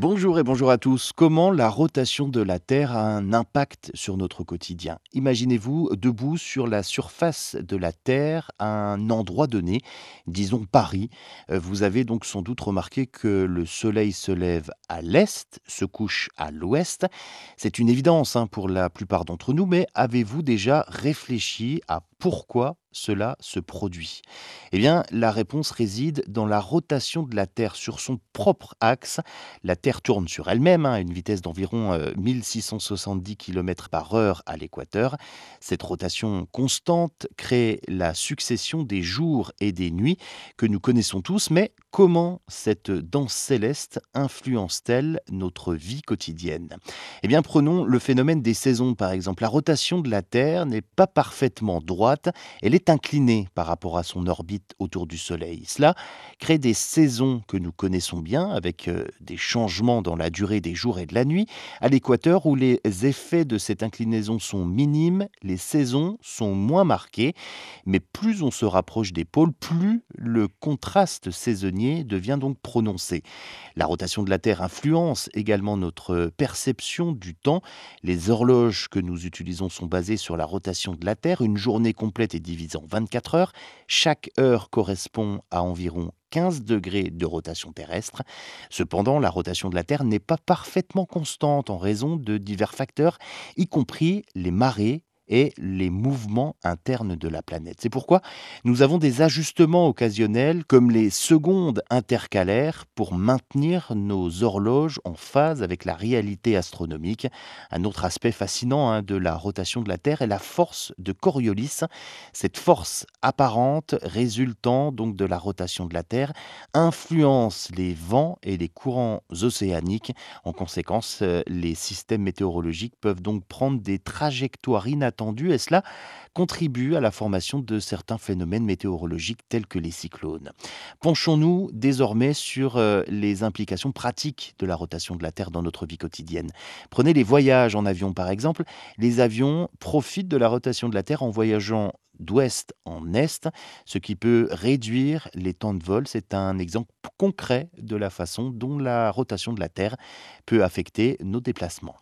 Bonjour et bonjour à tous. Comment la rotation de la Terre a un impact sur notre quotidien? Imaginez-vous debout sur la surface de la Terre à un endroit donné, disons Paris. Euh, Vous avez donc sans doute remarqué que le Soleil se lève à l'est, se couche à l'ouest. C'est une évidence hein, pour la plupart d'entre nous, mais avez-vous déjà réfléchi à pourquoi cela se produit Eh bien, la réponse réside dans la rotation de la Terre sur son propre axe. La Terre tourne sur elle-même hein, à une vitesse d'environ euh, 1670 km par heure à l'équateur. Cette rotation constante crée la succession des jours et des nuits que nous connaissons tous, mais comment cette danse céleste influence-t-elle notre vie quotidienne? Eh bien, prenons le phénomène des saisons par exemple. La rotation de la Terre n'est pas parfaitement droite, elle est inclinée par rapport à son orbite autour du Soleil. Cela crée des saisons que nous connaissons bien, avec euh, des changements dans la durée des jours et de la nuit. À l'équateur, où les effets de cette inclinaison sont minimes, les saisons sont moins marquées, mais plus on se rapproche des pôles, plus le contraste saisonnier devient donc prononcé. La rotation de la Terre influence également notre perception du temps. Les horloges que nous utilisons sont basées sur la rotation de la Terre. Une journée complète est divisée en 24 heures. Chaque heure correspond à environ 15 degrés de rotation terrestre. Cependant, la rotation de la Terre n'est pas parfaitement constante en raison de divers facteurs, y compris les marées et les mouvements internes de la planète. C'est pourquoi nous avons des ajustements occasionnels comme les secondes intercalaires pour maintenir nos horloges en phase avec la réalité astronomique. Un autre aspect fascinant hein, de la rotation de la Terre est la force de Coriolis. Cette force apparente résultant donc de la rotation de la Terre influence les vents et les courants océaniques. En conséquence, euh, les systèmes météorologiques peuvent donc prendre des trajectoires inattendues et cela contribue à la formation de certains phénomènes météorologiques tels que les cyclones. Penchons-nous désormais sur euh, les implications pratiques de la rotation de la Terre dans notre vie quotidienne. Prenez les voyages en avion par exemple. Les avions profitent de la rotation de la Terre en voyageant d'ouest en est, ce qui peut réduire les temps de vol. C'est un exemple concret de la façon dont la rotation de la Terre peut affecter nos déplacements.